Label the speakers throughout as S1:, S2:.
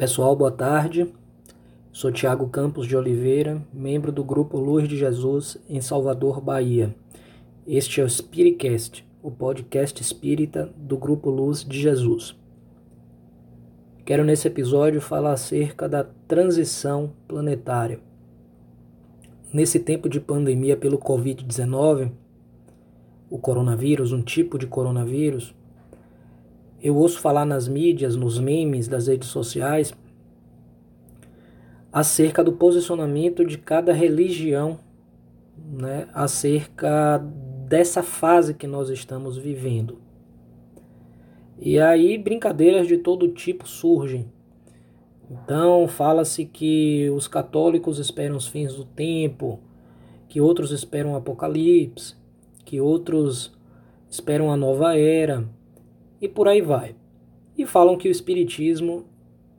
S1: Pessoal, boa tarde. Sou Tiago Campos de Oliveira, membro do grupo Luz de Jesus em Salvador, Bahia. Este é o Spiritcast, o podcast espírita do grupo Luz de Jesus. Quero nesse episódio falar acerca da transição planetária. Nesse tempo de pandemia pelo Covid-19, o coronavírus, um tipo de coronavírus, eu ouço falar nas mídias, nos memes das redes sociais, acerca do posicionamento de cada religião, né, acerca dessa fase que nós estamos vivendo. E aí brincadeiras de todo tipo surgem. Então fala-se que os católicos esperam os fins do tempo, que outros esperam o apocalipse, que outros esperam a nova era e por aí vai. E falam que o Espiritismo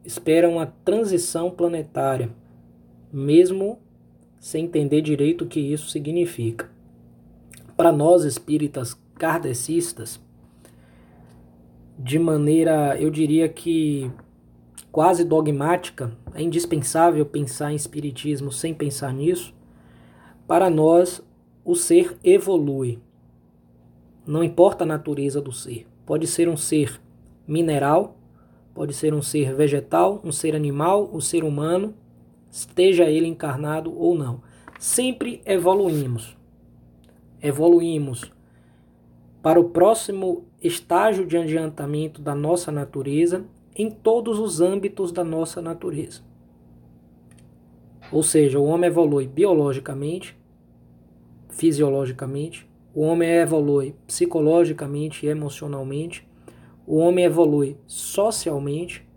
S1: espera uma transição planetária, mesmo sem entender direito o que isso significa. Para nós espíritas kardecistas, de maneira, eu diria que quase dogmática, é indispensável pensar em espiritismo sem pensar nisso. Para nós, o ser evolui. Não importa a natureza do ser. Pode ser um ser mineral, pode ser um ser vegetal, um ser animal, um ser humano, esteja ele encarnado ou não. Sempre evoluímos. Evoluímos para o próximo estágio de adiantamento da nossa natureza em todos os âmbitos da nossa natureza. Ou seja, o homem evolui biologicamente, fisiologicamente, o homem evolui psicologicamente e emocionalmente. O homem evolui socialmente.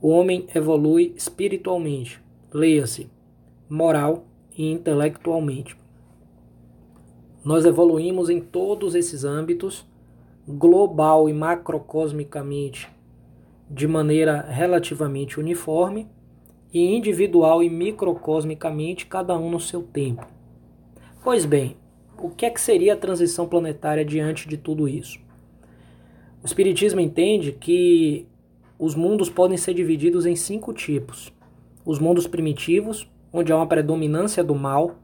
S1: O homem evolui espiritualmente. Leia-se, moral e intelectualmente. Nós evoluímos em todos esses âmbitos, global e macrocosmicamente, de maneira relativamente uniforme, e individual e microcosmicamente, cada um no seu tempo. Pois bem, o que é que seria a transição planetária diante de tudo isso? O Espiritismo entende que os mundos podem ser divididos em cinco tipos: os mundos primitivos, onde há uma predominância do mal,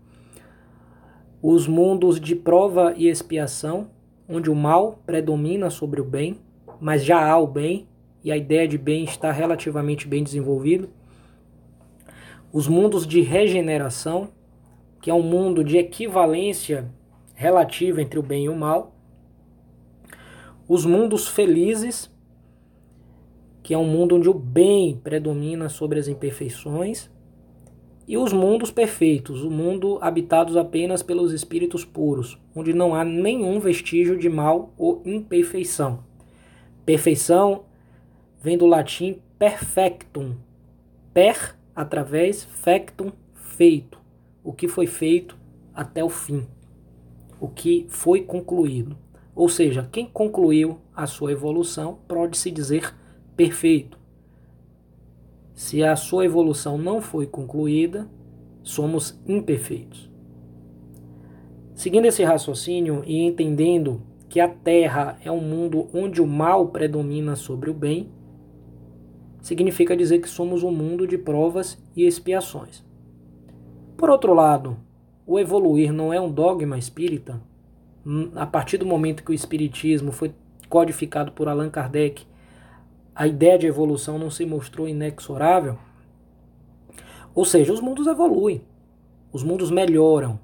S1: os mundos de prova e expiação, onde o mal predomina sobre o bem, mas já há o bem e a ideia de bem está relativamente bem desenvolvido. Os mundos de regeneração, que é um mundo de equivalência relativa entre o bem e o mal, os mundos felizes, que é um mundo onde o bem predomina sobre as imperfeições, e os mundos perfeitos, o mundo habitados apenas pelos espíritos puros, onde não há nenhum vestígio de mal ou imperfeição. Perfeição vem do latim perfectum, per através fectum feito, o que foi feito até o fim o que foi concluído. Ou seja, quem concluiu a sua evolução pode se dizer perfeito. Se a sua evolução não foi concluída, somos imperfeitos. Seguindo esse raciocínio e entendendo que a Terra é um mundo onde o mal predomina sobre o bem, significa dizer que somos um mundo de provas e expiações. Por outro lado, o evoluir não é um dogma espírita. Hum, a partir do momento que o espiritismo foi codificado por Allan Kardec, a ideia de evolução não se mostrou inexorável. Ou seja, os mundos evoluem, os mundos melhoram.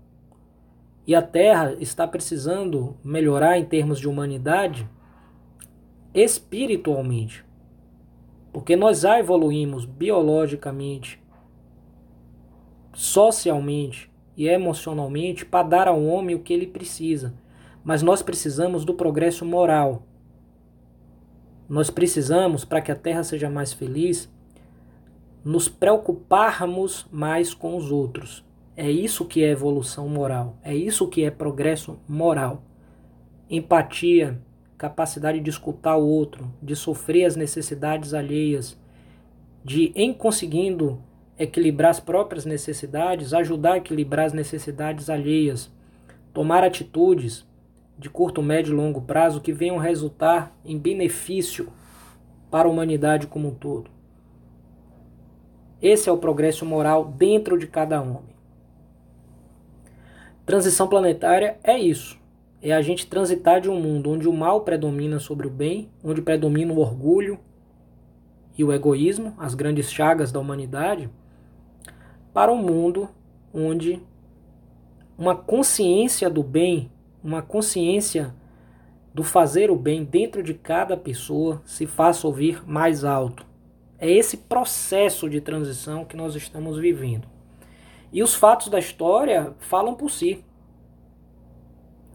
S1: E a Terra está precisando melhorar em termos de humanidade espiritualmente. Porque nós já evoluímos biologicamente, socialmente, e emocionalmente para dar ao homem o que ele precisa. Mas nós precisamos do progresso moral. Nós precisamos, para que a Terra seja mais feliz, nos preocuparmos mais com os outros. É isso que é evolução moral. É isso que é progresso moral. Empatia, capacidade de escutar o outro, de sofrer as necessidades alheias, de, em conseguindo equilibrar as próprias necessidades, ajudar a equilibrar as necessidades alheias, tomar atitudes de curto, médio e longo prazo que venham resultar em benefício para a humanidade como um todo. Esse é o progresso moral dentro de cada homem. Transição planetária é isso. É a gente transitar de um mundo onde o mal predomina sobre o bem, onde predomina o orgulho e o egoísmo, as grandes chagas da humanidade, para um mundo onde uma consciência do bem, uma consciência do fazer o bem dentro de cada pessoa se faça ouvir mais alto. É esse processo de transição que nós estamos vivendo. E os fatos da história falam por si.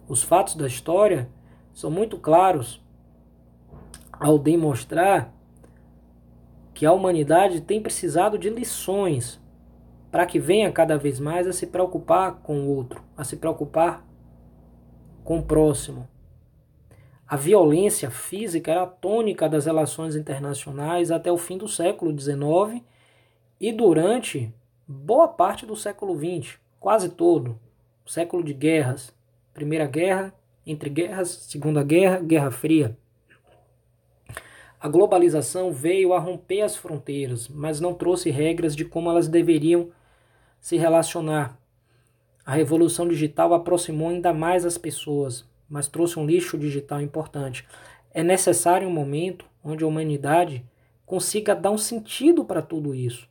S1: Os fatos da história são muito claros ao demonstrar que a humanidade tem precisado de lições para que venha cada vez mais a se preocupar com o outro, a se preocupar com o próximo. A violência física era a tônica das relações internacionais até o fim do século XIX e durante boa parte do século XX, quase todo, século de guerras, Primeira Guerra, entre guerras, Segunda Guerra, Guerra Fria. A globalização veio a romper as fronteiras, mas não trouxe regras de como elas deveriam se relacionar. A revolução digital aproximou ainda mais as pessoas, mas trouxe um lixo digital importante. É necessário um momento onde a humanidade consiga dar um sentido para tudo isso,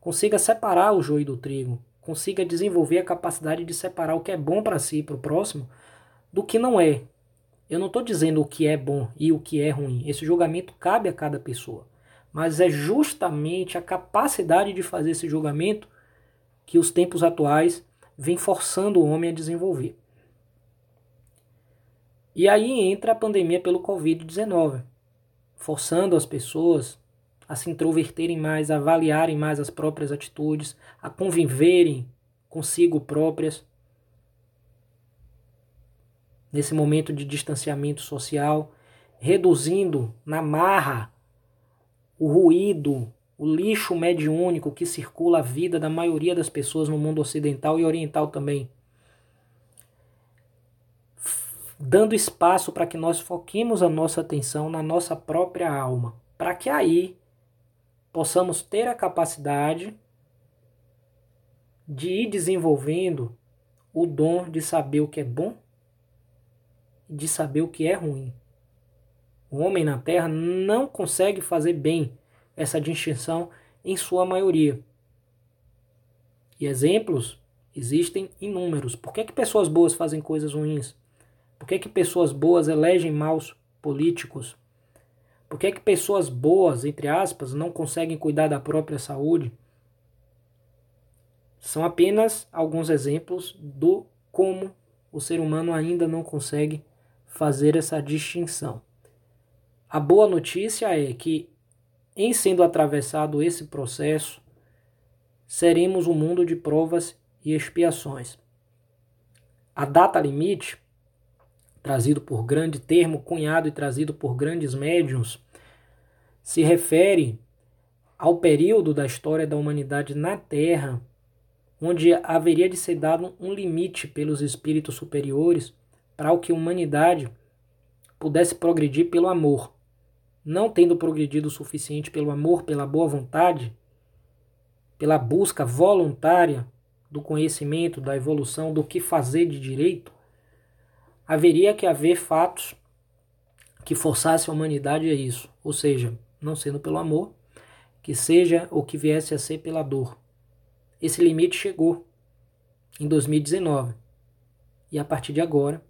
S1: consiga separar o joio do trigo, consiga desenvolver a capacidade de separar o que é bom para si e para o próximo do que não é. Eu não estou dizendo o que é bom e o que é ruim. Esse julgamento cabe a cada pessoa. Mas é justamente a capacidade de fazer esse julgamento que os tempos atuais vêm forçando o homem a desenvolver. E aí entra a pandemia pelo Covid-19, forçando as pessoas a se introverterem mais, a avaliarem mais as próprias atitudes, a conviverem consigo próprias. Nesse momento de distanciamento social, reduzindo na marra o ruído, o lixo mediúnico que circula a vida da maioria das pessoas no mundo ocidental e oriental também. Dando espaço para que nós foquemos a nossa atenção na nossa própria alma, para que aí possamos ter a capacidade de ir desenvolvendo o dom de saber o que é bom e de saber o que é ruim. O homem na Terra não consegue fazer bem essa distinção em sua maioria. E exemplos existem inúmeros. Por que, que pessoas boas fazem coisas ruins? Por que, que pessoas boas elegem maus políticos? Por que, que pessoas boas, entre aspas, não conseguem cuidar da própria saúde? São apenas alguns exemplos do como o ser humano ainda não consegue fazer essa distinção. A boa notícia é que em sendo atravessado esse processo, seremos um mundo de provas e expiações. A data limite, trazido por grande termo, cunhado e trazido por grandes médiums, se refere ao período da história da humanidade na Terra, onde haveria de ser dado um limite pelos espíritos superiores para o que a humanidade pudesse progredir pelo amor não tendo progredido o suficiente pelo amor, pela boa vontade, pela busca voluntária do conhecimento, da evolução, do que fazer de direito, haveria que haver fatos que forçassem a humanidade a isso, ou seja, não sendo pelo amor, que seja o que viesse a ser pela dor. Esse limite chegou em 2019 e a partir de agora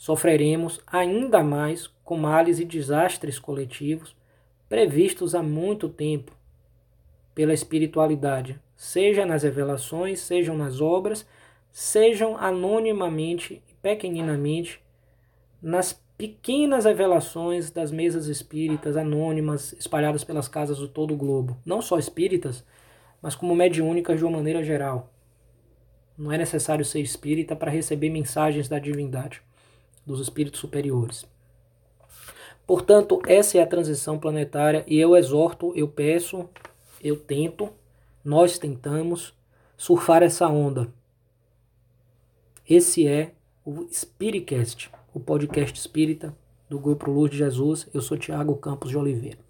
S1: sofreremos ainda mais com males e desastres coletivos previstos há muito tempo pela espiritualidade, seja nas revelações, sejam nas obras, sejam anonimamente e pequeninamente nas pequenas revelações das mesas espíritas anônimas espalhadas pelas casas do todo o globo, não só espíritas, mas como mediúnicas de uma maneira geral. Não é necessário ser espírita para receber mensagens da divindade dos espíritos superiores. Portanto, essa é a transição planetária e eu exorto, eu peço, eu tento, nós tentamos surfar essa onda. Esse é o Spiritcast, o podcast espírita do Grupo Luz de Jesus. Eu sou Tiago Campos de Oliveira.